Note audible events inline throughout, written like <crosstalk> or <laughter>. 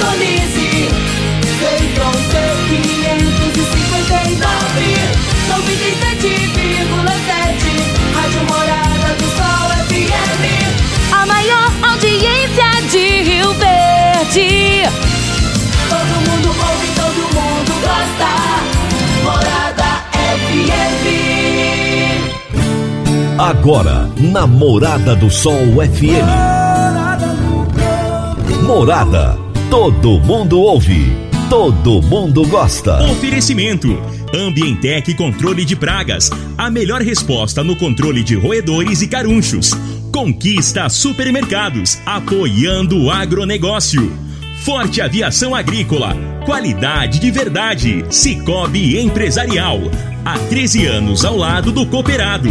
sintonize. Feitron C559, 97,7. Rádio Morada do Sol FM. A maior audiência de Rio Verde. Todo mundo ouve, todo mundo gosta. Morada FM. Agora, na Morada do Sol FM. Morada. Todo mundo ouve. Todo mundo gosta. Oferecimento: Ambientec Controle de Pragas. A melhor resposta no controle de roedores e carunchos. Conquista Supermercados. Apoiando o agronegócio. Forte Aviação Agrícola. Qualidade de verdade. Cicobi Empresarial. Há 13 anos ao lado do cooperado.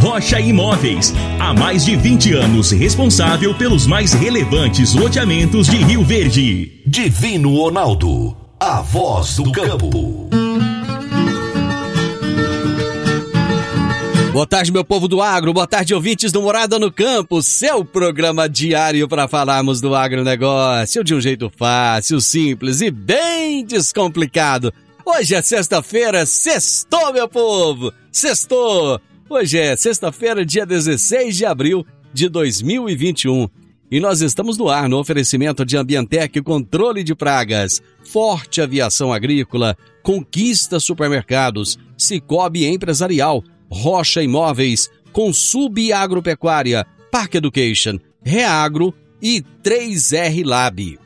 Rocha Imóveis. Há mais de 20 anos responsável pelos mais relevantes loteamentos de Rio Verde. Divino Ronaldo. A voz do campo. Boa tarde, meu povo do agro. Boa tarde, ouvintes do Morada no Campo. Seu programa diário para falarmos do agronegócio de um jeito fácil, simples e bem descomplicado. Hoje é sexta-feira, sextou, meu povo! Sextou! Hoje é sexta-feira, dia 16 de abril de 2021. E nós estamos no ar no oferecimento de Ambientec Controle de Pragas, Forte Aviação Agrícola, Conquista Supermercados, Cicobi Empresarial, Rocha Imóveis, Consub Agropecuária, Park Education, Reagro e 3R Lab.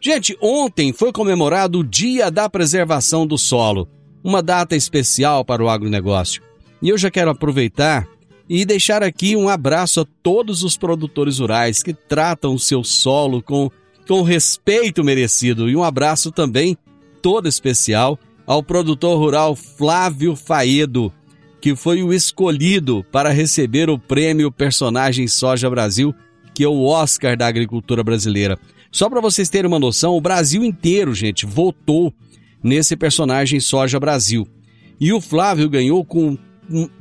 Gente, ontem foi comemorado o Dia da Preservação do Solo, uma data especial para o agronegócio. E eu já quero aproveitar e deixar aqui um abraço a todos os produtores rurais que tratam o seu solo com, com respeito merecido. E um abraço também todo especial ao produtor rural Flávio Faedo, que foi o escolhido para receber o prêmio Personagem Soja Brasil, que é o Oscar da agricultura brasileira. Só para vocês terem uma noção, o Brasil inteiro, gente, votou nesse personagem Soja Brasil. E o Flávio ganhou com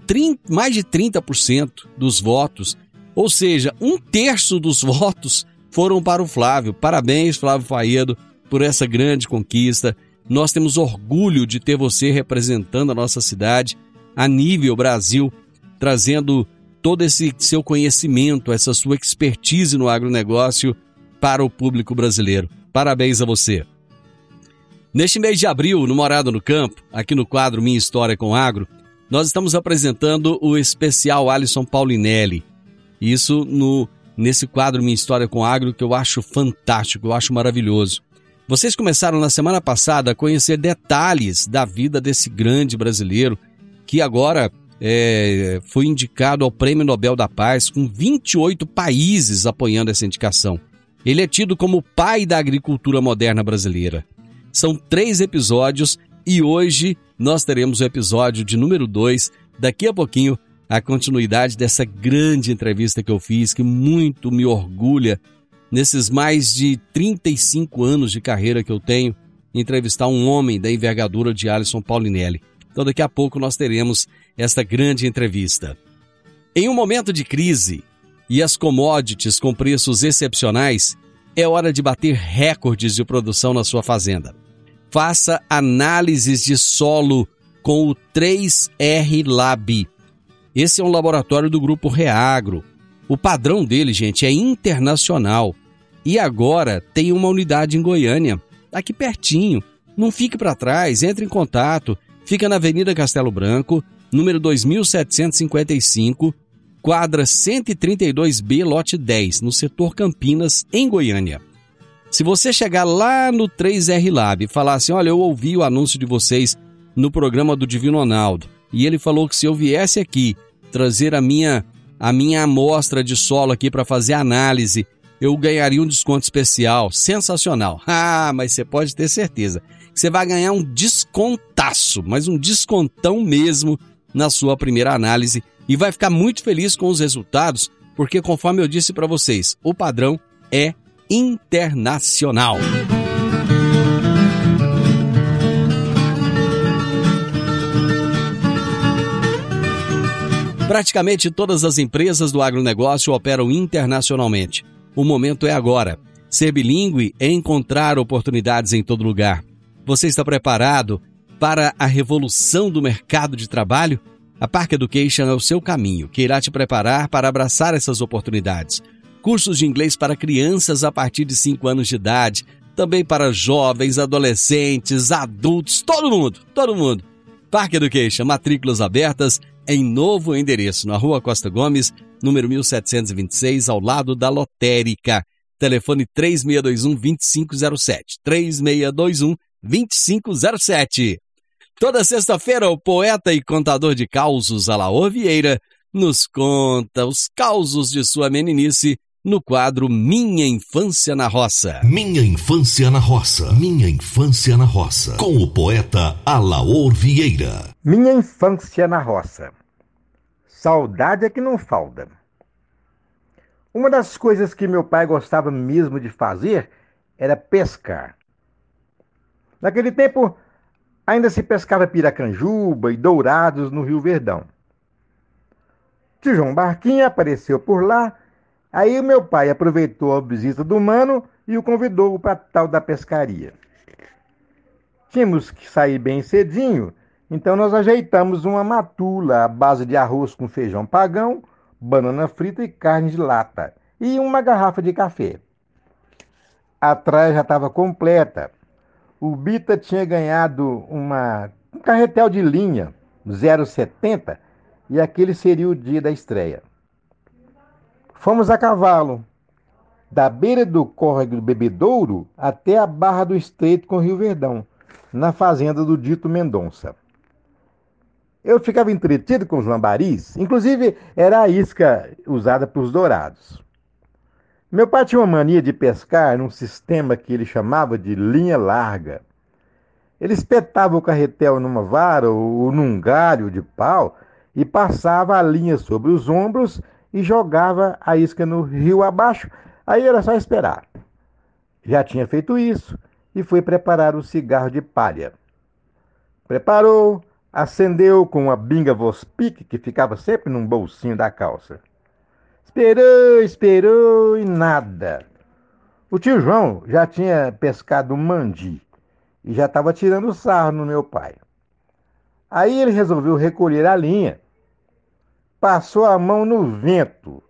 30, mais de 30% dos votos, ou seja, um terço dos <laughs> votos foram para o Flávio. Parabéns, Flávio Faedo, por essa grande conquista. Nós temos orgulho de ter você representando a nossa cidade a nível Brasil, trazendo todo esse seu conhecimento, essa sua expertise no agronegócio para o público brasileiro. Parabéns a você. Neste mês de abril, no Morado no Campo, aqui no quadro Minha História com Agro, nós estamos apresentando o especial Alisson Paulinelli. Isso no nesse quadro Minha História com Agro que eu acho fantástico, eu acho maravilhoso. Vocês começaram na semana passada a conhecer detalhes da vida desse grande brasileiro que agora é, foi indicado ao Prêmio Nobel da Paz com 28 países apoiando essa indicação. Ele é tido como o pai da agricultura moderna brasileira. São três episódios e hoje nós teremos o episódio de número 2. Daqui a pouquinho, a continuidade dessa grande entrevista que eu fiz, que muito me orgulha nesses mais de 35 anos de carreira que eu tenho, entrevistar um homem da envergadura de Alisson Paulinelli. Então, daqui a pouco nós teremos esta grande entrevista. Em um momento de crise e as commodities com preços excepcionais, é hora de bater recordes de produção na sua fazenda. Faça análises de solo com o 3R Lab. Esse é um laboratório do grupo Reagro. O padrão dele, gente, é internacional. E agora tem uma unidade em Goiânia, aqui pertinho. Não fique para trás, entre em contato. Fica na Avenida Castelo Branco, número 2755, quadra 132B, lote 10, no setor Campinas, em Goiânia. Se você chegar lá no 3R Lab e falar assim: olha, eu ouvi o anúncio de vocês no programa do Divino Ronaldo, e ele falou que se eu viesse aqui trazer a minha a minha amostra de solo aqui para fazer análise, eu ganharia um desconto especial, sensacional. <laughs> Ah, mas você pode ter certeza você vai ganhar um descontaço, mas um descontão mesmo na sua primeira análise e vai ficar muito feliz com os resultados, porque conforme eu disse para vocês, o padrão é internacional. Praticamente todas as empresas do agronegócio operam internacionalmente. O momento é agora. Ser bilíngue é encontrar oportunidades em todo lugar. Você está preparado para a revolução do mercado de trabalho? A Park Education é o seu caminho, que irá te preparar para abraçar essas oportunidades. Cursos de inglês para crianças a partir de 5 anos de idade, também para jovens, adolescentes, adultos, todo mundo, todo mundo. Park Education, matrículas abertas em novo endereço, na Rua Costa Gomes, número 1726, ao lado da Lotérica. Telefone 3621-2507. 3621-2507. Toda sexta-feira, o poeta e contador de causos Alaor Vieira nos conta os causos de sua meninice no quadro Minha Infância na Roça. Minha Infância na Roça. Minha Infância na Roça. Com o poeta Alaor Vieira. Minha infância na roça. Saudade é que não falta. Uma das coisas que meu pai gostava mesmo de fazer era pescar. Naquele tempo, ainda se pescava piracanjuba e dourados no Rio Verdão. Tio João Barquinha apareceu por lá, aí meu pai aproveitou a visita do mano e o convidou para tal da pescaria. Tínhamos que sair bem cedinho, então nós ajeitamos uma matula à base de arroz com feijão pagão, banana frita e carne de lata, e uma garrafa de café. A traia já estava completa. O Bita tinha ganhado uma, um carretel de linha 070 e aquele seria o dia da estreia. Fomos a cavalo, da beira do córrego do Bebedouro até a barra do Estreito com Rio Verdão, na fazenda do dito Mendonça. Eu ficava entretido com os lambaris, inclusive era a isca usada para os dourados. Meu pai tinha uma mania de pescar num sistema que ele chamava de linha larga. Ele espetava o carretel numa vara ou num galho de pau e passava a linha sobre os ombros e jogava a isca no rio abaixo. Aí era só esperar. Já tinha feito isso e foi preparar o cigarro de palha. Preparou, acendeu com uma binga Vospic que ficava sempre num bolsinho da calça. Esperou, esperou e nada. O tio João já tinha pescado um mandi e já estava tirando sarro no meu pai. Aí ele resolveu recolher a linha. Passou a mão no vento.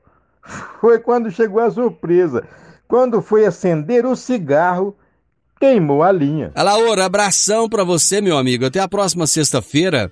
Foi quando chegou a surpresa. Quando foi acender o cigarro, queimou a linha. Alaor, abração para você, meu amigo. Até a próxima sexta-feira.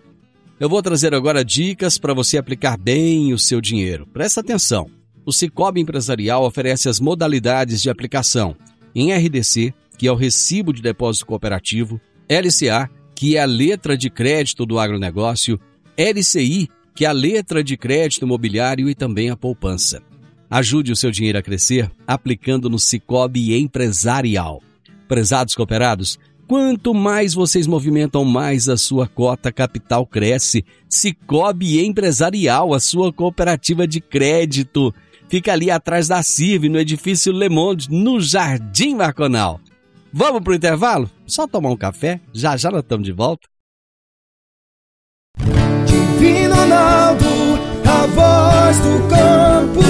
Eu vou trazer agora dicas para você aplicar bem o seu dinheiro. Presta atenção. O Cicobi Empresarial oferece as modalidades de aplicação em RDC, que é o Recibo de Depósito Cooperativo, LCA, que é a letra de crédito do agronegócio, LCI, que é a letra de crédito imobiliário e também a poupança. Ajude o seu dinheiro a crescer aplicando no Cicobi Empresarial. Prezados cooperados, quanto mais vocês movimentam, mais a sua cota capital cresce. Cicobi Empresarial, a sua cooperativa de crédito. Fica ali atrás da CIV, no edifício Le Monde, no Jardim Marconal. Vamos pro intervalo? Só tomar um café, já já nós estamos de volta. Divino Ronaldo, a voz do campo.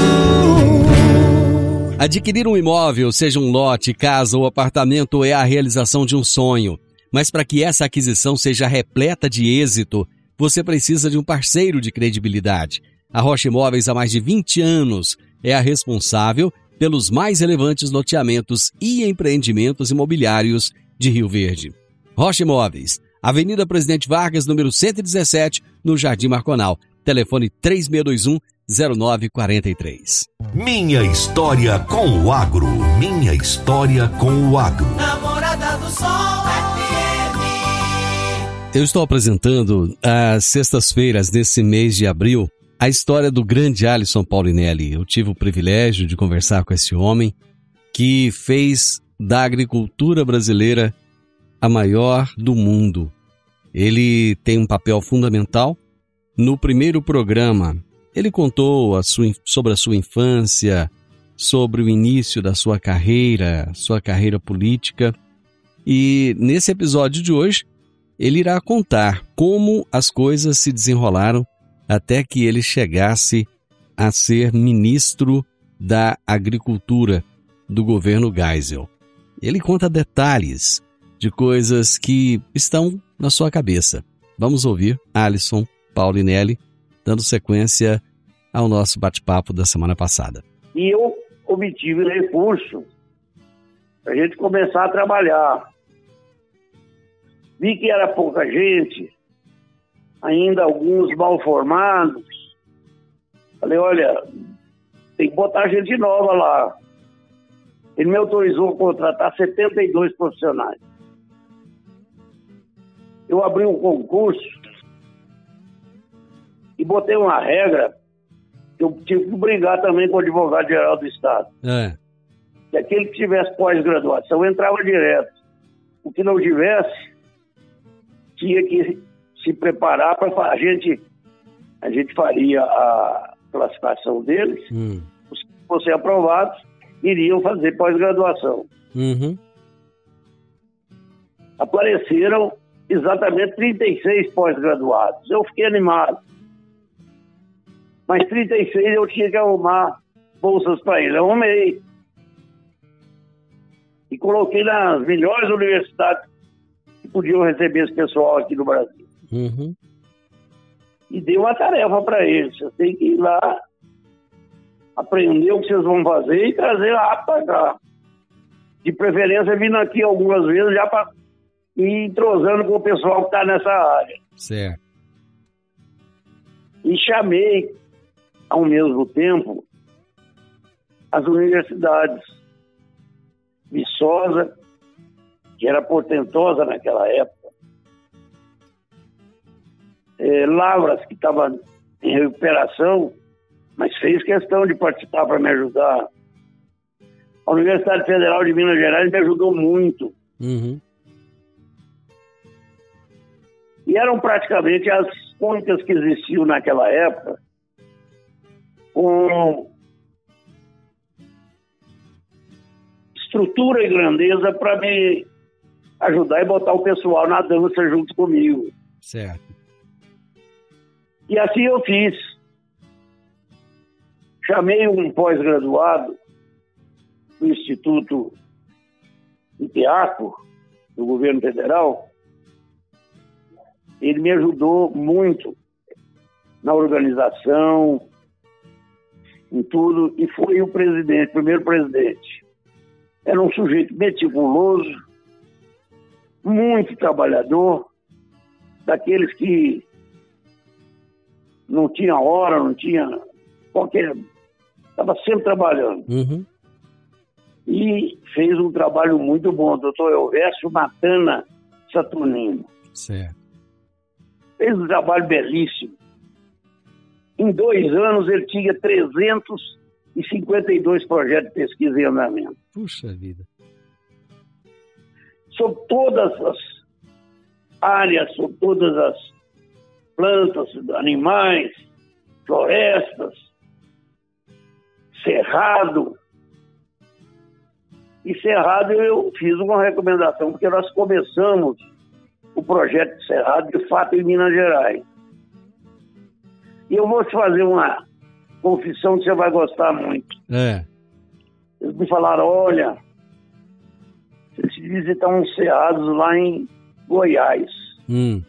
Adquirir um imóvel, seja um lote, casa ou apartamento, é a realização de um sonho. Mas para que essa aquisição seja repleta de êxito, você precisa de um parceiro de credibilidade. A Rocha Imóveis, há mais de 20 anos, é a responsável pelos mais relevantes loteamentos e empreendimentos imobiliários de Rio Verde. Rocha Imóveis, Avenida Presidente Vargas, número 117, no Jardim Marconal. Telefone 3621 0943. Minha história com o agro. Minha história com o agro. Namorada do Sol FM. Eu estou apresentando às sextas-feiras desse mês de abril a história do grande Alisson Paulinelli. Eu tive o privilégio de conversar com esse homem que fez da agricultura brasileira a maior do mundo. Ele tem um papel fundamental. No primeiro programa, ele contou a sua, sobre a sua infância, sobre o início da sua carreira, sua carreira política. E nesse episódio de hoje, ele irá contar como as coisas se desenrolaram até que ele chegasse a ser ministro da Agricultura do governo Geisel. Ele conta detalhes de coisas que estão na sua cabeça. Vamos ouvir Alisson Paulinelli dando sequência ao nosso bate-papo da semana passada. E eu obtive recurso para a gente começar a trabalhar. Vi que era pouca gente, ainda alguns mal formados. Falei, olha, tem que botar gente nova lá. Ele me autorizou a contratar 72 profissionais. Eu abri um concurso e botei uma regra que eu tive que brigar também com o advogado-geral do Estado. É. Que aquele que tivesse pós-graduação entrava direto. O que não tivesse, tinha que se preparar para a gente a gente faria a classificação deles, Hum. os que fossem aprovados iriam fazer pós-graduação. Uhum. Apareceram exatamente 36 pós-graduados. Eu fiquei animado. Mas 36 eu tinha que arrumar bolsas para eles. Eu arrumei. E coloquei nas melhores universidades que podiam receber esse pessoal aqui no Brasil. Uhum. e dei uma tarefa para eles. Vocês têm que ir lá, aprender o que vocês vão fazer e trazer lá para cá. De preferência, vindo aqui algumas vezes já para ir entrosando com o pessoal que está nessa área. Certo. E chamei, ao mesmo tempo, as universidades. Viçosa, que era portentosa naquela época. É, Lavras, que estava em recuperação, mas fez questão de participar para me ajudar. A Universidade Federal de Minas Gerais me ajudou muito. Uhum. E eram praticamente as únicas que existiam naquela época com estrutura e grandeza para me ajudar e botar o pessoal na dança junto comigo. Certo. E assim eu fiz. Chamei um pós-graduado do Instituto IPEACO, do governo federal. Ele me ajudou muito na organização, em tudo, e foi o presidente, o primeiro presidente. Era um sujeito meticuloso, muito trabalhador, daqueles que não tinha hora, não tinha qualquer. Estava sempre trabalhando. Uhum. E fez um trabalho muito bom, doutor Elvésio Matana Saturnino. Certo. Fez um trabalho belíssimo. Em dois anos ele tinha 352 projetos de pesquisa em andamento. Puxa vida. Sobre todas as áreas, sobre todas as plantas, animais, florestas, cerrado. E cerrado eu fiz uma recomendação, porque nós começamos o projeto de cerrado de fato em Minas Gerais. E eu vou te fazer uma confissão que você vai gostar muito. É. Eles me falaram, olha, você se visitar uns cerrados lá em Goiás. Hum.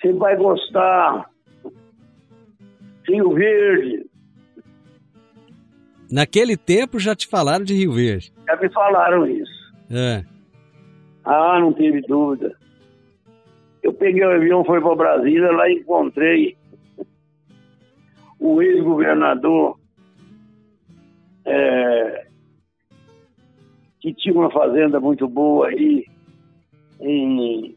Você vai gostar. Rio Verde, Naquele tempo já te falaram de Rio Verde. já me falaram isso. É. Ah, não teve dúvida. Eu peguei o avião, fui para Brasília, lá encontrei o ex-governador é, que tinha uma fazenda muito boa aí em.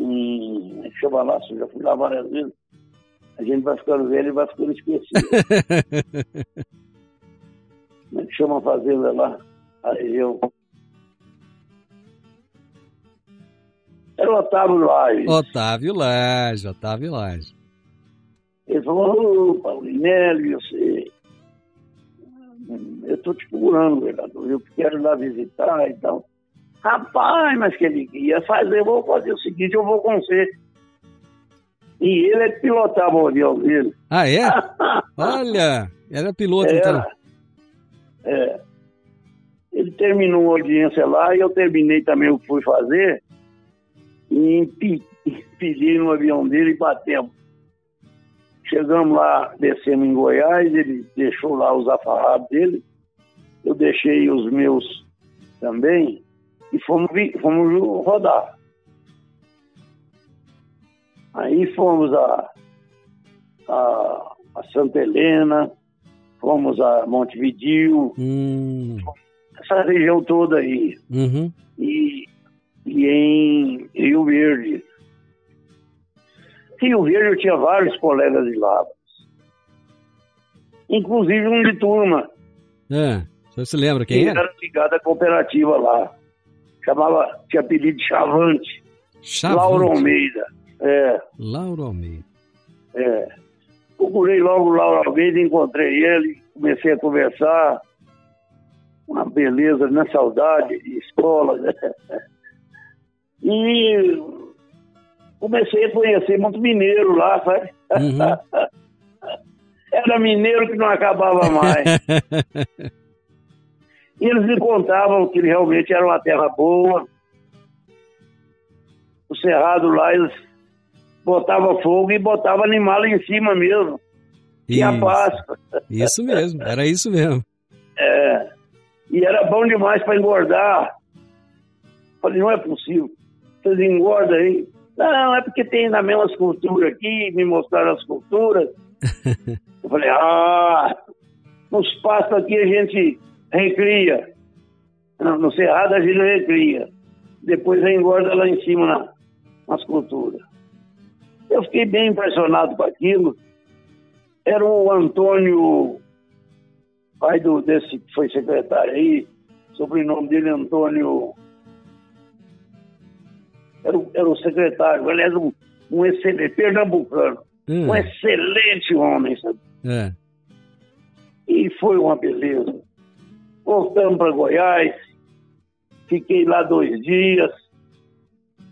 Em eu já fui lá várias vezes. A gente vai ficando velho e vai ficando esquecido. <laughs> Como é que chama a fazenda lá? A região. Era o Otávio Lages. Otávio Lage, Otávio Lage. Ele falou, ô Paulinelli, você. Eu estou te procurando, vereador. Eu quero ir lá visitar e tal. Rapaz, mas que ele ia fazer, eu vou fazer o seguinte, eu vou com você. E ele é que pilotava o avião dele. Ah, é? <laughs> Olha! Era piloto, Era. então. É. Ele terminou a audiência lá e eu terminei também o que fui fazer e impi- impedi no avião dele e batemos. Chegamos lá, descemos em Goiás, ele deixou lá os afarrados dele, eu deixei os meus também e fomos, fomos rodar. Aí fomos a, a, a Santa Helena, fomos a Montevideo, Hum, essa região toda aí. uhum. E, e em Rio Verde. Rio Verde eu tinha vários colegas de lá. Inclusive um de turma. É, você se lembra quem que era? era ligado à cooperativa lá. Chamava, tinha apelido de Chavante. Chavante. Lauro Almeida. É, Lauro Almeida. é. Procurei logo o Lauro Almeida, encontrei ele, comecei a conversar. Uma beleza, né? Saudade de escola. Né? E comecei a conhecer muito mineiro lá, sabe? Uhum. <laughs> Era mineiro que não acabava mais. <laughs> E eles me contavam que realmente era uma terra boa. O cerrado lá, eles botavam fogo e botavam animal em cima mesmo. E a. Páscoa. Isso mesmo, era isso mesmo. É. E era bom demais para engordar. Falei, não é possível. Vocês engordam aí. Não, é porque tem na mesmas culturas aqui, me mostraram as culturas. <laughs> Eu falei, ah, nos pastos aqui a gente recria. No, no cerrado a gente recria. Depois engorda lá em cima na, nas culturas. Eu fiquei bem impressionado com aquilo. Era o Antônio, pai do, desse que foi secretário aí, sobrenome dele Antônio. Era, o- era o secretário, aliás, um, um excelente, pernambucano. Hum, Um excelente homem, sabe? é. E foi uma beleza. Voltamos para Goiás, fiquei lá dois dias.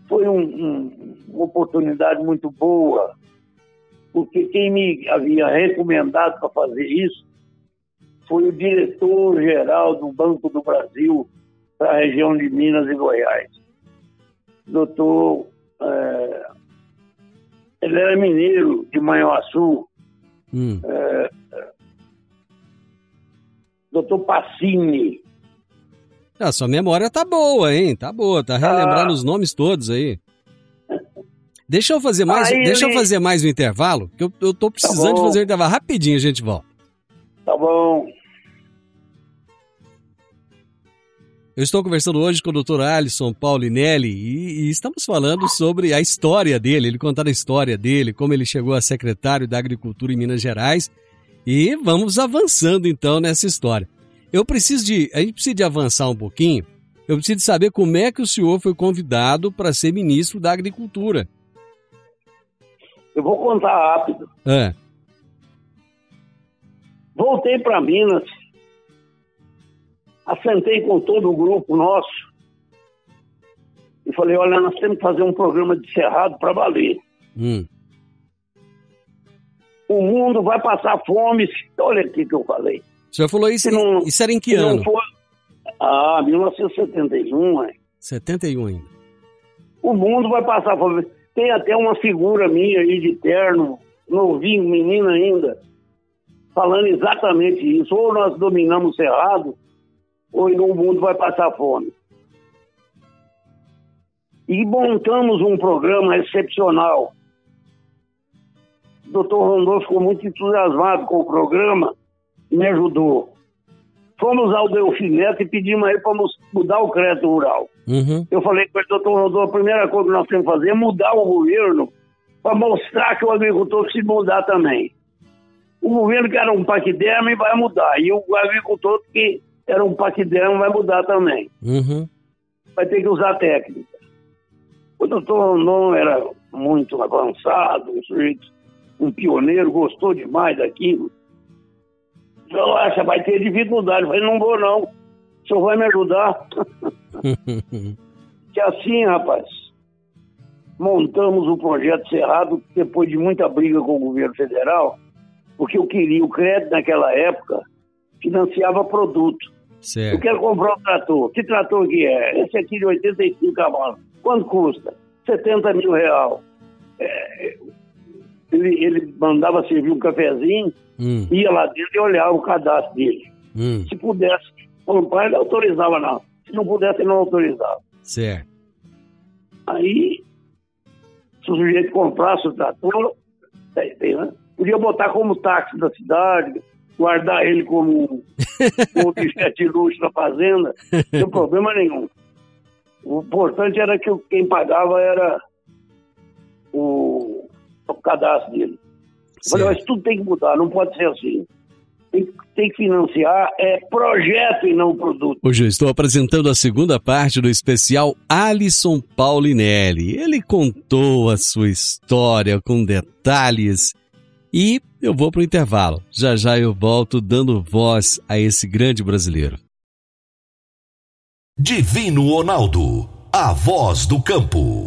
Foi um- um- uma oportunidade muito boa, porque quem me havia recomendado para fazer isso foi o diretor-geral do Banco do Brasil para a região de Minas e Goiás. Doutor, eh, ele era mineiro de Manhuaçu, Hum. Doutor Passini. A sua memória tá boa, hein? Tá boa, tá relembrando Ah. os nomes todos aí. Deixa eu fazer mais, Aí deixa eu fazer mais um intervalo, que eu, eu tô precisando de bom. fazer um intervalo rapidinho, a gente volta. Tá bom. Eu estou conversando hoje com o Dr. Alisson Paulinelli e, e estamos falando sobre a história dele, ele contando a história dele, como ele chegou a secretário da Agricultura em Minas Gerais e vamos avançando então nessa história. Eu preciso de, a gente precisa de avançar um pouquinho, eu preciso de saber como é que o senhor foi convidado para ser ministro da Agricultura. Eu vou contar rápido. É, Voltei para Minas, assentei com todo o grupo nosso e falei: olha, nós temos que fazer um programa de cerrado para valer. hum, O mundo vai passar fome. Olha aqui que eu falei. o senhor falou isso, Se não- isso era em que ano? for. Ah, 1971, é. 71 ainda. O mundo vai passar fome. Tem até uma figura minha aí de terno, novinho, menino ainda, falando exatamente isso. Ou nós dominamos o cerrado, ou o mundo vai passar fome. E montamos um programa excepcional. O doutor Rondon ficou muito entusiasmado com o programa e me ajudou. Fomos ao Delfineto e pedimos a ele para mudar o crédito rural. Uhum, Eu falei com ele, doutor Rodolfo, a primeira coisa que nós temos que fazer é mudar o governo para mostrar que o agricultor precisa mudar também. O governo que era um paquiderme vai mudar, e o agricultor que era um paquiderme vai mudar também. uhum, Vai ter que usar técnica. O doutor Rondon era muito avançado, um sujeito, um pioneiro, gostou demais daquilo. Eu acho, vai ter dificuldade. Eu falei, não vou não. O senhor vai me ajudar? <laughs> Que assim, rapaz, montamos o projeto Cerrado depois de muita briga com o governo federal. Porque eu queria, o crédito naquela época financiava produto. Eu Certo. quero comprar um trator. Que trator que é? Esse aqui de 85 cavalos. Quanto custa? 70 mil real. É, ele, ele mandava servir um cafezinho, Hum, ia lá dentro e olhava o cadastro dele. hum, Se pudesse comprar, ele autorizava não. Se não pudesse, ele não autorizava. certo. Aí, se o sujeito comprasse o trator, tem, né? podia botar como táxi da cidade, guardar ele como um <laughs> objeto de luxo na fazenda, não tem problema nenhum. O importante era que quem pagava era o, o cadastro dele. Eu falei, certo. mas tudo tem que mudar, não pode ser assim. Tem, que- tem que financiar é projeto e não produto. Hoje eu estou apresentando a segunda parte do especial Alisson Paulinelli. Ele contou a sua história com detalhes e eu vou para o intervalo. Já já eu volto dando voz a esse grande brasileiro. Divino Ronaldo, a voz do campo.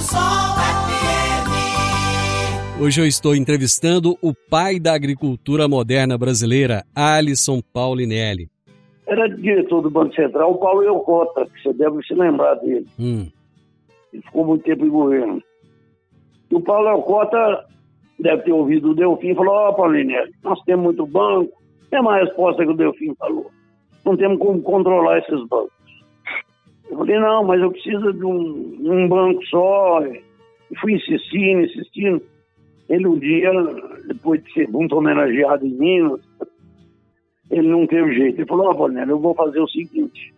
Namorada do Sol FM. Hoje eu estou entrevistando o pai da agricultura moderna brasileira, Alisson Paulinelli. Era diretor do Banco Central, o Paulo Eucota, que você deve se lembrar dele. Hum, Ele ficou muito tempo em governo. E o Paulo Alcota deve ter ouvido o Delfim e falou: Ó, Paulinelli, nós temos muito banco. Mesma resposta que o Delfim falou. Não temos como controlar esses bancos. Eu falei: não, mas eu preciso de um, um banco só. E fui insistindo, insistindo. Ele um dia, depois de ser muito homenageado em Minas, ele não teve jeito. Ele falou: Ó, Paulinelli, eu vou fazer o seguinte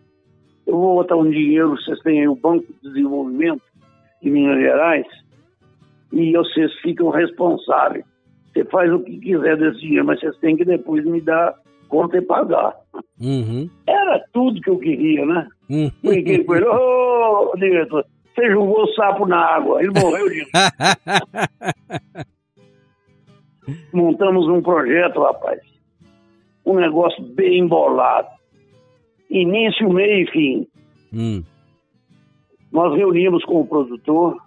eu vou botar um dinheiro, vocês têm aí o Banco de Desenvolvimento de Minas Gerais, e vocês ficam responsáveis. Você faz o que quiser desse dinheiro, mas vocês têm que depois me dar conta e pagar. uhum, Era tudo que eu queria, né? Hum. Briguei com ele, ô diretor, você jogou o sapo na água, ele morreu de. <laughs> Montamos um projeto, rapaz. Um negócio bem embolado. Início, meio e fim. Hum, Nós reunimos com o produtor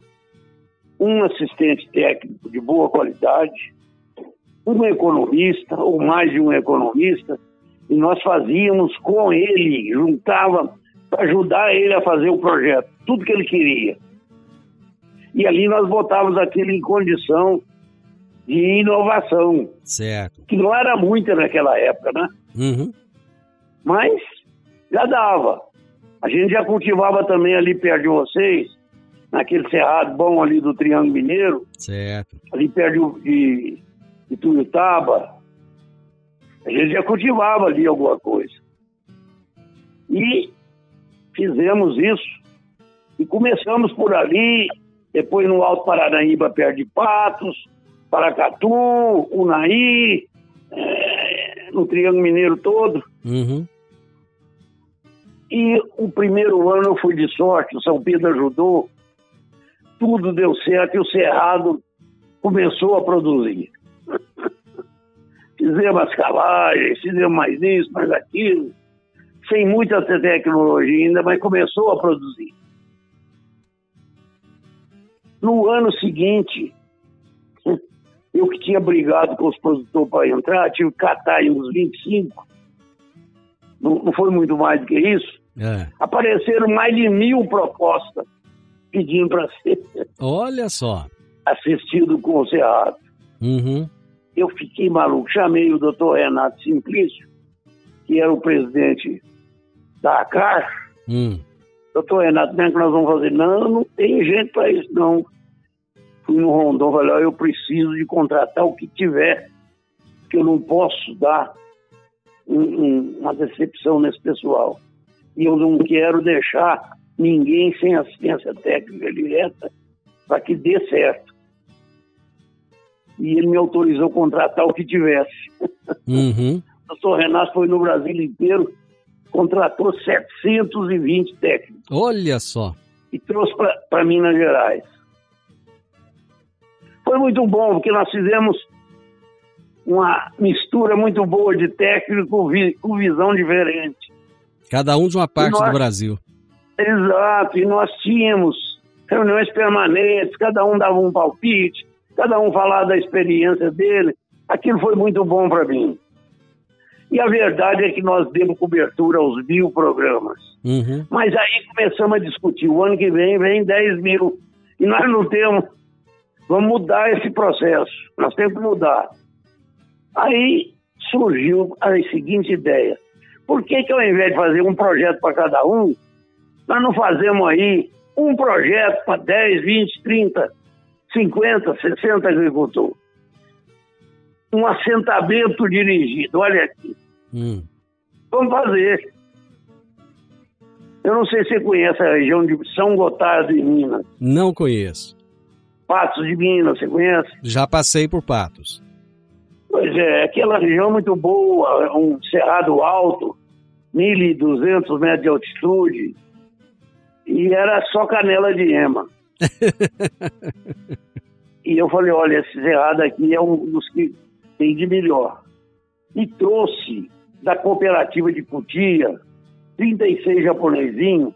um assistente técnico de boa qualidade, um economista, ou mais de um economista, e nós fazíamos com ele, juntava ajudar ele a fazer o projeto, tudo que ele queria. E ali nós botávamos aquilo em condição de inovação, certo. que não era muita naquela época, né? Uhum, Mas já dava. A gente já cultivava também ali perto de vocês, naquele cerrado bom ali do Triângulo Mineiro, certo. ali perto de, de Tuiutaba. A gente já cultivava ali alguma coisa. E fizemos isso. E começamos por ali, depois no Alto Paranaíba, perto de Patos, Paracatu, Unaí, eh, no Triângulo Mineiro todo. Uhum, E o primeiro ano eu fui de sorte, o São Pedro ajudou, tudo deu certo e o Cerrado começou a produzir. <laughs> fizemos as calagens, fizemos mais isso, mais aquilo, sem muita tecnologia ainda, mas começou a produzir. No ano seguinte, <laughs> eu que tinha brigado com os produtores para entrar, tive que catar aí uns 25, não, não foi muito mais do que isso, é. apareceram mais de mil propostas pedindo para ser <laughs> Olha só. assistido com o Cerrado. Uhum, Eu fiquei maluco, chamei o doutor Renato Simplício, que era o presidente da ACAR. hum, Doutor Renato, como é que nós vamos fazer? Não, não tem gente para isso, não. Fui no Rondon, falei, ó, eu preciso de contratar o que tiver, que eu não posso dar um- um- uma decepção nesse pessoal. E eu não quero deixar ninguém sem assistência técnica direta para que dê certo. E ele me autorizou a contratar o que tivesse. Uhum. O <laughs> doutor Renato foi no Brasil inteiro, contratou 720 técnicos Olha só. e trouxe para Minas Gerais. Foi muito bom, porque nós fizemos uma mistura muito boa de técnico com, vi- com visão diferente. Cada um de uma parte Nossa. do Brasil. Exato, e nós tínhamos reuniões permanentes, cada um dava um palpite, cada um falava da experiência dele. Aquilo foi muito bom para mim. E a verdade é que nós demos cobertura aos mil programas. Uhum. Mas aí começamos a discutir. O ano que vem vem 10 mil. E nós não temos. Vamos mudar esse processo. Nós temos que mudar. Aí surgiu a seguinte ideia. Por que, que ao invés de fazer um projeto para cada um, nós não fazemos aí um projeto para 10, 20, 30, 50, 60 agricultores? Um assentamento dirigido. Olha aqui. Hum. Vamos fazer. Eu não sei se você conhece a região de São Gotardo, em Minas. Não conheço. Patos de Minas, você conhece? Já passei por Patos. Pois é, aquela região muito boa, um cerrado alto, 1.200 metros de altitude, e era só canela de ema. <laughs> e eu falei, olha, esse cerrado aqui é um dos que tem de melhor. E trouxe da cooperativa de Cutia 36 japonesinhos.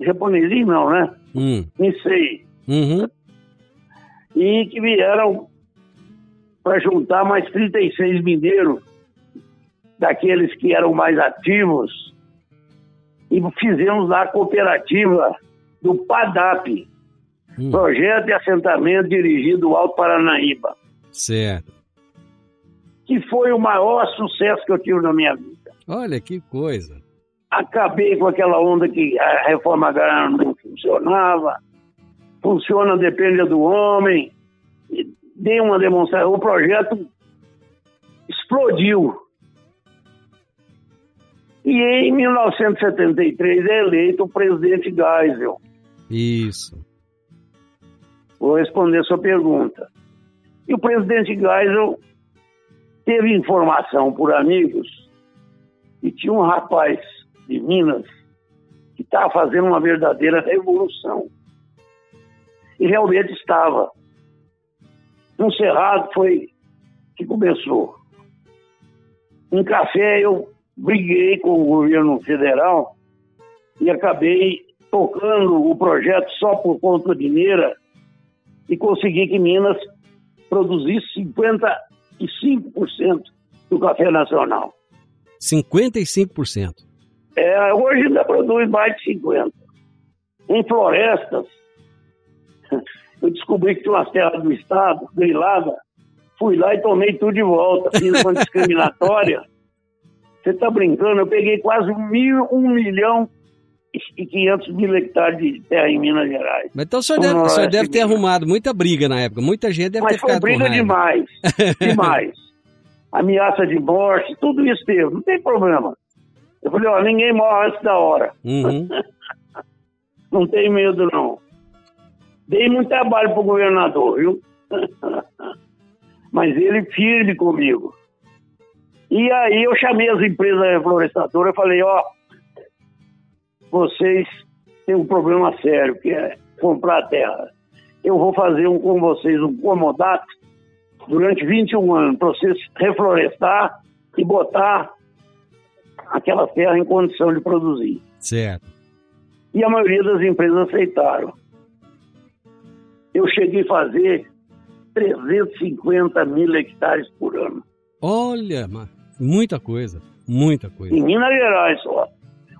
Japonesinho não, né? Hum. Nisei. Uhum. e que vieram para juntar mais 36 mineiros daqueles que eram mais ativos e fizemos lá a cooperativa do PADAP, Hum. Projeto de Assentamento Dirigido ao Alto Paranaíba, Certo. Que foi o maior sucesso que eu tive na minha vida. Olha que coisa. Acabei com aquela onda que a reforma agrária não funcionava, funciona depende do homem. Dei uma demonstração, o projeto explodiu. E em 1973 é eleito o presidente Geisel. Isso. Vou responder a sua pergunta. E o presidente Geisel teve informação por amigos e tinha um rapaz de Minas que estava fazendo uma verdadeira revolução. E realmente estava. No Cerrado foi que começou. Em café eu briguei com o governo federal e acabei tocando o projeto só por conta de Mineira e consegui que Minas produzisse 55% do café nacional. 55%. É, hoje ainda produz mais de 50%. Em florestas, <laughs> eu descobri que tinha umas terras do Estado, grilada, fui lá e tomei tudo de volta, fiz uma <laughs> discriminatória. Você está brincando? Eu peguei quase mil, um milhão e 500 mil hectares de terra em Minas Gerais. Mas então o senhor deve, o senhor Noroeste deve ter arrumado muita briga na época. Muita gente deve Mas ter foi ficado com briga raiva. demais, <laughs> demais. Ameaça de morte, tudo isso teve, não tem problema. Eu falei, ó, ninguém morre antes da hora. Uhum. <laughs> Não tem medo, não. Dei muito trabalho pro governador, viu? <laughs> Mas ele firme comigo. E aí eu chamei as empresas reflorestadoras e falei, ó, vocês têm um problema sério, que é comprar terra. Eu vou fazer um, com vocês um comodato durante 21 anos para vocês reflorestar e botar aquela terra em condição de produzir. Certo. E a maioria das empresas aceitaram. Eu cheguei a fazer 350 mil hectares por ano. Olha, muita coisa. Muita coisa. Em Minas Gerais só.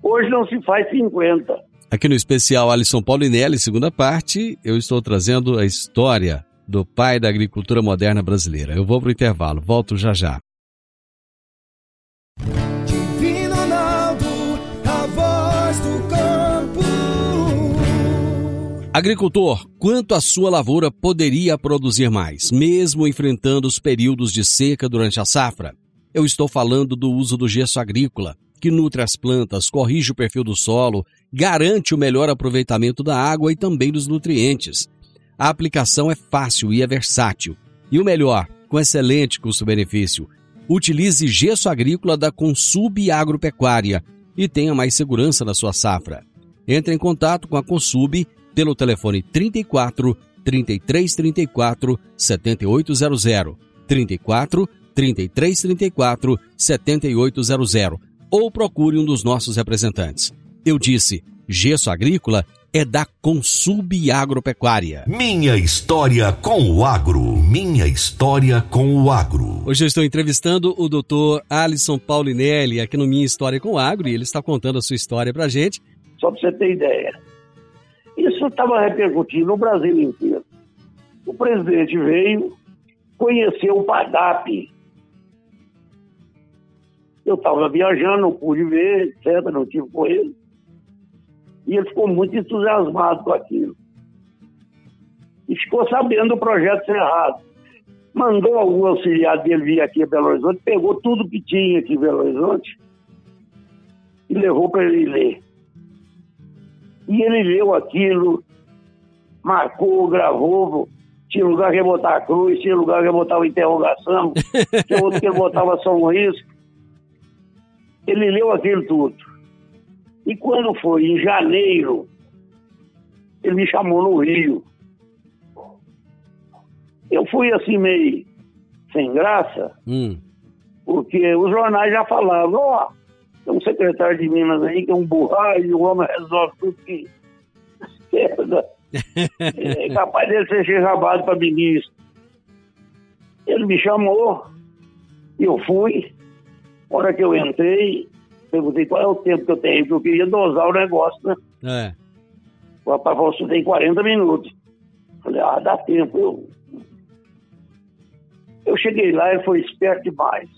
Hoje não se faz 50. Aqui no especial Alisson Paulinelli, segunda parte, eu estou trazendo a história do pai da agricultura moderna brasileira. Eu vou pro intervalo, volto já já. Divino Ronaldo, a voz do campo. Agricultor, quanto a sua lavoura poderia produzir mais, mesmo enfrentando os períodos de seca durante a safra? Eu estou falando do uso do gesso agrícola. Que nutre as plantas, corrige o perfil do solo, garante o melhor aproveitamento da água e também dos nutrientes. A aplicação é fácil e é versátil. E o melhor, com excelente custo-benefício. Utilize gesso agrícola da Consub Agropecuária e tenha mais segurança na sua safra. Entre em contato com a Consub pelo telefone 34 3334 7800 34 3334 7800 ou procure um dos nossos representantes. Eu disse, gesso agrícola é da Consub Agropecuária. Minha história com o agro. Minha história com o agro. Hoje eu estou entrevistando o doutor Alisson Paulinelli aqui no Minha História com o Agro e ele está contando a sua história pra gente. Só para você ter ideia. Isso estava repercutindo no Brasil inteiro. O presidente veio conhecer o PADAP. Eu estava viajando, não pude ver, etc., não tive com ele. E ele ficou muito entusiasmado com aquilo. E ficou sabendo do projeto Cerrado. Mandou algum auxiliar dele vir aqui a Belo Horizonte, pegou tudo que tinha aqui em Belo Horizonte e levou para ele ler. E ele leu aquilo, marcou, gravou, tinha lugar que botar a cruz, tinha lugar que botava interrogação, tinha outro que botava só risco. Ele leu aquilo tudo. E quando foi em janeiro, ele me chamou no Rio. Eu fui assim meio sem graça, Hum. porque os jornais já falavam, ó, tem um secretário de Minas aí que é um burralho, o homem resolve tudo que <laughs> <laughs> é capaz dele ser chegabado para ministro. Ele me chamou, eu fui. Hora que eu entrei, perguntei qual é o tempo que eu tenho, porque eu queria dosar o negócio, né? É. O rapaz falou, você tem 40 minutos. Falei, ah, dá tempo. Eu, eu cheguei lá, ele foi esperto demais.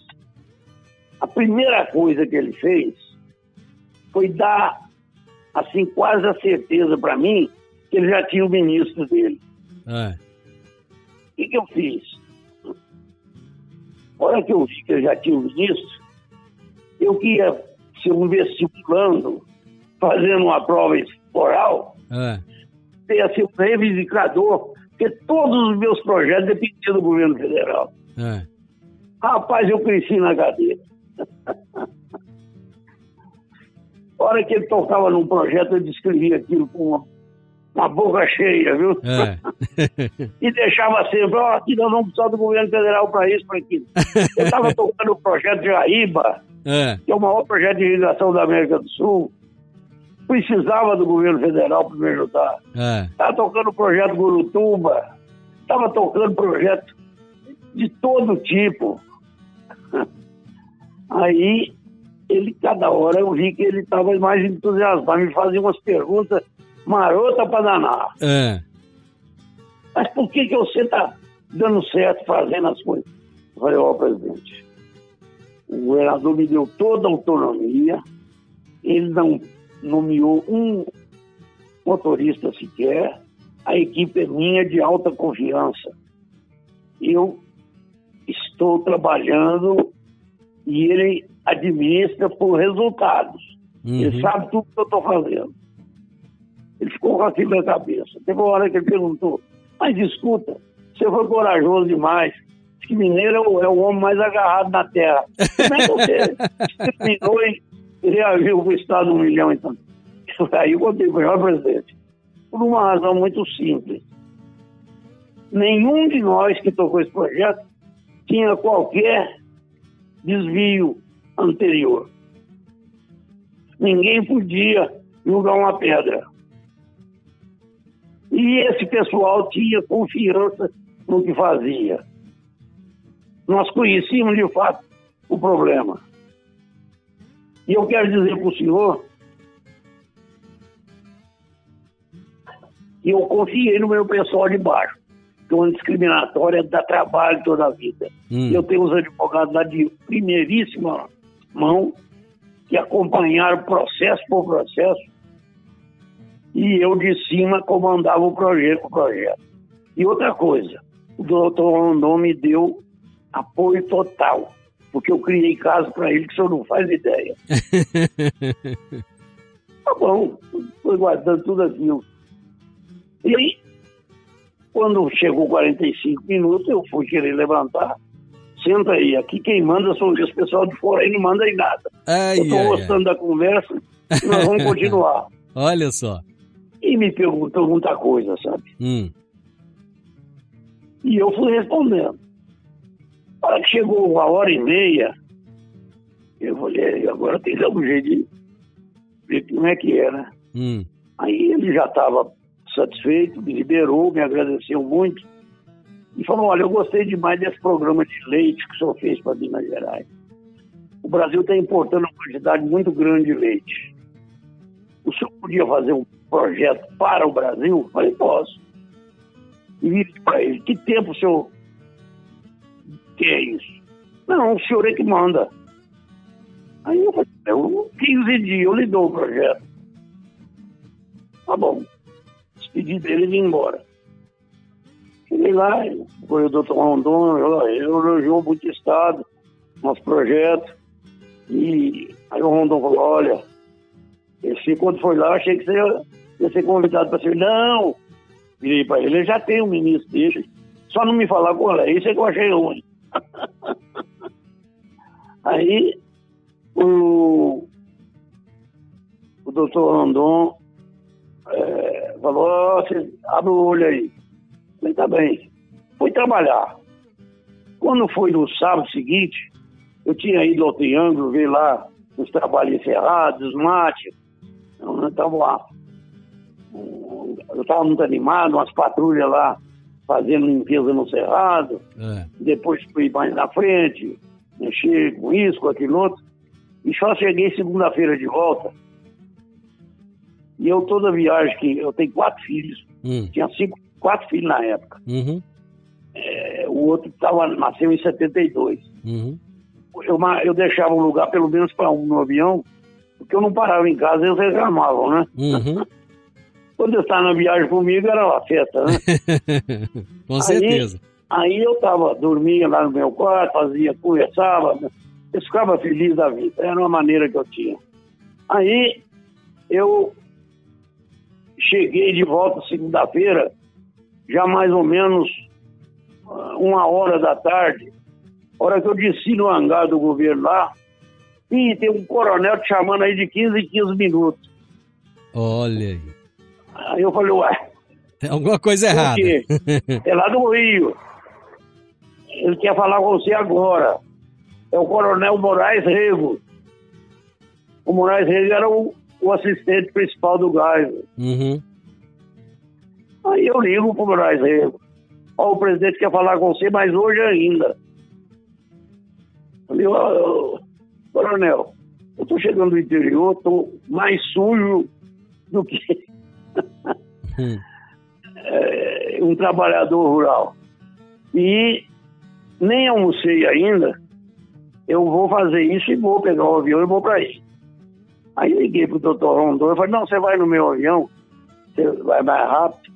A primeira coisa que ele fez foi dar, assim, quase a certeza para mim que ele já tinha o ministro dele. É. O que, que eu fiz? A hora que eu vi que eu já tinha o ministro, eu que ia ser um vestibulando, fazendo uma prova oral, É. ia ser um reivindicador, porque todos os meus projetos dependiam do governo federal. É. Rapaz, eu cresci na cadeira. A hora que ele tocava num projeto, eu descrevia aquilo com uma, uma boca cheia, viu? É. <laughs> e deixava sempre, ó, aqui nós vamos precisar do governo federal para isso, para aquilo. Eu estava tocando o projeto de Jaíba, É. que é o maior projeto de irrigação da América do Sul. Precisava do governo federal para me ajudar. É. Estava tocando o projeto Gurutuba, estava tocando projeto de todo tipo. <laughs> Aí, ele, cada hora eu vi que ele estava mais entusiasmado, me fazia umas perguntas marotas para danar. É. Mas por que, que você está dando certo fazendo as coisas? Eu falei, ó, presidente, o governador me deu toda a autonomia, ele não nomeou um motorista sequer, a equipe é minha de alta confiança. Eu estou trabalhando e ele administra por resultados. Ele Uhum. sabe tudo que eu estou fazendo. Ele ficou com aquilo na cabeça. Teve uma hora que ele perguntou, mas escuta, você foi corajoso demais. Que mineiro é o, é o homem mais agarrado na terra. Como é que você terminou e reagiu com o Estado um milhão então? Aí eu contei para o presidente. Por uma razão muito simples. Nenhum de nós que tocou esse projeto tinha qualquer desvio anterior. Ninguém podia jogar uma pedra. E esse pessoal tinha confiança no que fazia. Nós conhecíamos de fato o problema. E eu quero dizer para o senhor que eu confiei no meu pessoal de baixo, que uma discriminatória dá trabalho toda a vida. Hum. Eu tenho os advogados lá de primeiríssima mão que acompanharam processo por processo e eu de cima comandava o projeto. O projeto. E outra coisa, o doutor Rondon me deu apoio total. porque eu criei casa para ele que o senhor não faz ideia. <laughs> tá bom, foi guardando tudo aquilo. E aí, quando chegou 45 minutos, eu fui querer levantar. Senta aí, aqui quem manda são os pessoal de fora aí, não manda aí nada. Ai, eu tô ai, gostando da conversa nós vamos continuar. <laughs> Olha só. E me perguntou muita coisa, sabe? Hum. E eu fui respondendo. A hora que chegou uma hora e meia, eu falei, agora tem que dar um jeito de ver como é que é, né? Hum. Aí ele já estava satisfeito, me liberou, me agradeceu muito e falou: Olha, eu gostei demais desse programa de leite que o senhor fez para Minas Gerais. O Brasil está importando uma quantidade muito grande de leite. O senhor podia fazer um projeto para o Brasil? Eu falei: Posso. E disse para ele: Que tempo o senhor quer isso? Não, o senhor é que manda. Aí eu falei: eu, 15 dias eu lhe dou o projeto. Tá bom. Despedi dele e vim embora. Cheguei lá, foi o doutor Rondon, ele elogiou muito o Estado, nosso projeto. E aí o Rondon falou, olha, esse quando foi lá, achei que você ia, ia ser convidado para ser. Não! Virei para ele, ele já tem um ministro dele. Só não me falar qual é, isso é que eu achei ruim. <laughs> aí o, o doutor Rondon é, falou, ó, você abre o olho aí. Falei, tá bem. Fui trabalhar. Quando foi no sábado seguinte, eu tinha ido ao Triângulo ver lá os trabalhos encerrados, os mates. Eu estava lá. Eu estava muito animado, umas patrulhas lá fazendo limpeza no cerrado. É. Depois fui mais na frente, mexer com isso, com aquilo outro. E só cheguei segunda-feira de volta. E eu, toda viagem que. Eu tenho quatro filhos. Hum. Tinha cinco, quatro filhos na época. Uhum. É, o outro tava, nasceu em 72. Uhum. Eu, eu deixava um lugar pelo menos para um no avião, porque eu não parava em casa, eles reclamavam, né? Uhum. <laughs> Quando eu estava na viagem comigo, era uma festa, né? <laughs> Com certeza. Aí eu tava, dormia lá no meu quarto, fazia, conversava, eu ficava feliz da vida, era uma maneira que eu tinha. Aí eu cheguei de volta segunda-feira, já mais ou menos ah, uma hora da tarde, hora que eu desci no hangar do governo lá, e tem um coronel te chamando aí de 15 em 15 minutos. Olha aí. Aí eu falei, ué, Tem alguma coisa errada. <laughs> É lá do Rio. Ele quer falar com você agora. É o Coronel Moraes Rego. O Moraes Rego era o, o assistente principal do Geisel. Uhum. Aí eu ligo pro Moraes Rego. Ó, o presidente quer falar com você, mas hoje ainda. Falei, ó, ó, Coronel, eu tô chegando do interior, tô mais sujo do que Hum. é, um trabalhador rural. E nem almocei ainda, eu vou fazer isso e vou pegar o avião e vou para aí. Aí liguei pro doutor Rondon e falei, não, você vai no meu avião, você vai mais rápido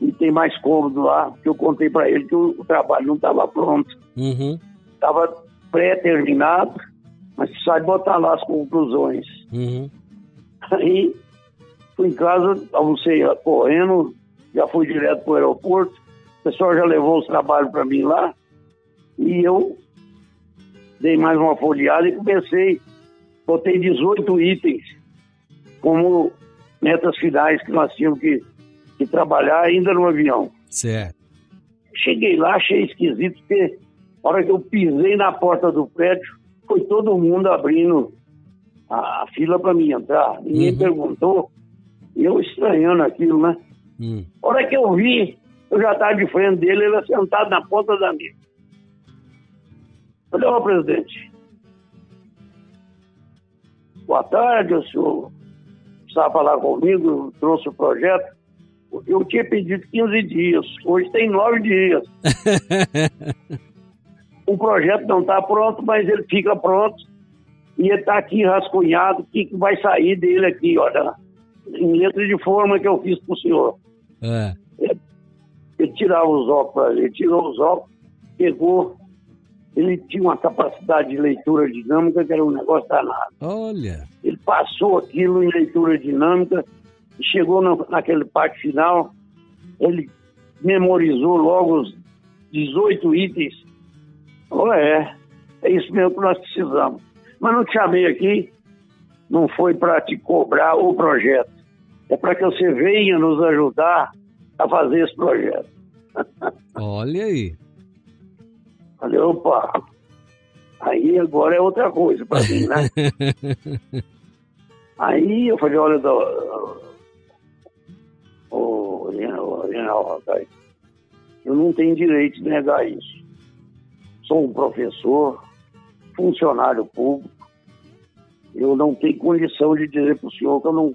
e tem mais cômodo lá, porque eu contei para ele que o, trabalho não estava pronto, Uhum. estava pré-terminado, mas precisa botar lá as conclusões. Uhum. Aí fui em casa, almocei correndo, já fui direto para o aeroporto. O pessoal já levou os trabalhos para mim lá. E eu dei mais uma folheada e comecei. Botei 18 itens como metas finais que nós tínhamos que, que trabalhar ainda no avião. Certo. Cheguei lá, achei esquisito, porque na hora que eu pisei na porta do prédio, foi todo mundo abrindo a, a fila para mim entrar. Ninguém Uhum. perguntou. E eu estranhando aquilo, né? Hum. A hora que eu vi, eu já estava de frente dele, ele sentado na ponta da mesa. Falei, ó, presidente, boa tarde, o senhor precisava falar comigo, trouxe o projeto. Eu tinha pedido 15 dias, hoje tem nove dias. <laughs> o projeto não está pronto, mas ele fica pronto. E ele está aqui rascunhado, o que, que vai sair dele aqui, olha, em letra de forma que eu fiz para o senhor. É. Ele tirava os óculos, ele tirou os óculos, pegou ele tinha uma capacidade de leitura dinâmica que era um negócio danado. Olha. Ele passou aquilo em leitura dinâmica chegou no, naquele parte final, ele memorizou logo os 18 itens. Oh, é, é isso mesmo que nós precisamos. Mas não te chamei aqui, não foi para te cobrar o projeto. É para que você venha nos ajudar a fazer esse projeto. Olha aí. <laughs> Falei, opa, aí agora é outra coisa para mim, né? <laughs> aí eu falei, olha, o Reinaldo, eu não tenho direito de negar isso. Sou um professor, funcionário público, eu não tenho condição de dizer para o senhor que eu não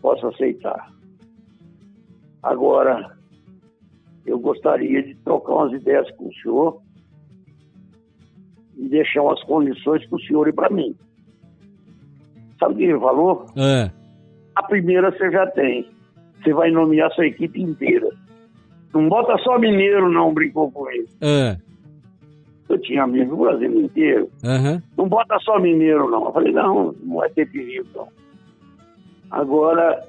posso aceitar. Agora, eu gostaria de trocar umas ideias com o senhor e deixar umas condições para o senhor e para mim. Sabe o que ele falou? É. A primeira você já tem. Você vai nomear sua equipe inteira. Não bota só mineiro, não, brincou com ele. É. Eu tinha amigo do Brasil inteiro. Aham. Não bota só mineiro, não. Eu falei, não, não vai ter perigo, não. Agora,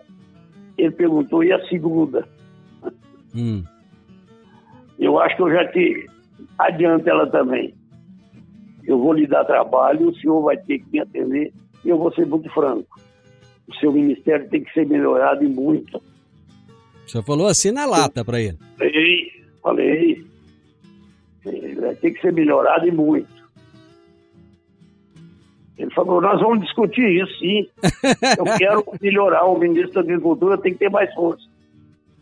ele perguntou, e a segunda? Hum. Eu acho que eu já te adianto ela também. Eu vou lhe dar trabalho, o senhor vai ter que me atender e eu vou ser muito franco. O seu ministério tem que ser melhorado e muito. O senhor falou assim na lata pra ele. Falei, falei. Ele vai ter que ser melhorado e muito. Ele falou, nós vamos discutir isso, sim. Eu <laughs> quero melhorar. O ministro da Agricultura tem que ter mais força.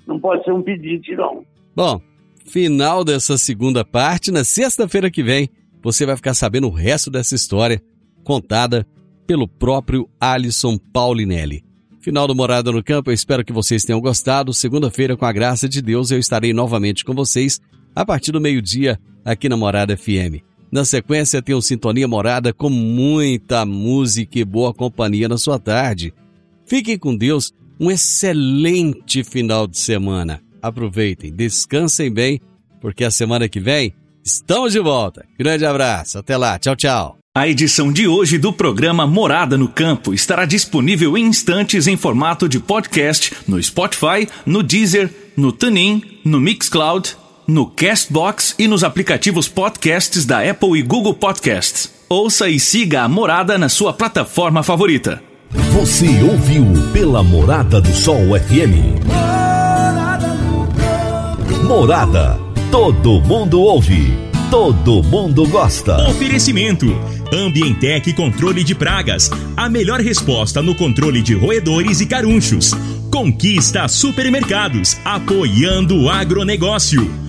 Não pode ser um pedido, não. Bom, final dessa segunda parte, na sexta-feira que vem, você vai ficar sabendo o resto dessa história, contada pelo próprio Alisson Paulinelli. Final do Morada no Campo, eu espero que vocês tenham gostado. Segunda-feira, com a graça de Deus, eu estarei novamente com vocês a partir do meio-dia aqui na Morada FM. Na sequência, tem o Sintonia Morada com muita música e boa companhia na sua tarde. Fiquem com Deus, um excelente final de semana. Aproveitem, descansem bem, porque a semana que vem estamos de volta. Grande abraço, até lá, tchau, tchau. A edição de hoje do programa Morada no Campo estará disponível em instantes em formato de podcast no Spotify, no Deezer, no TuneIn, no Mixcloud no Castbox e nos aplicativos podcasts da Apple e Google Podcasts. Ouça e siga a Morada na sua plataforma favorita. Você ouviu pela Morada do Sol FM. Morada. Todo mundo ouve. Todo mundo gosta. Oferecimento: Ambientec Controle de Pragas. A melhor resposta no controle de roedores e carunchos. Conquista Supermercados. Apoiando o agronegócio.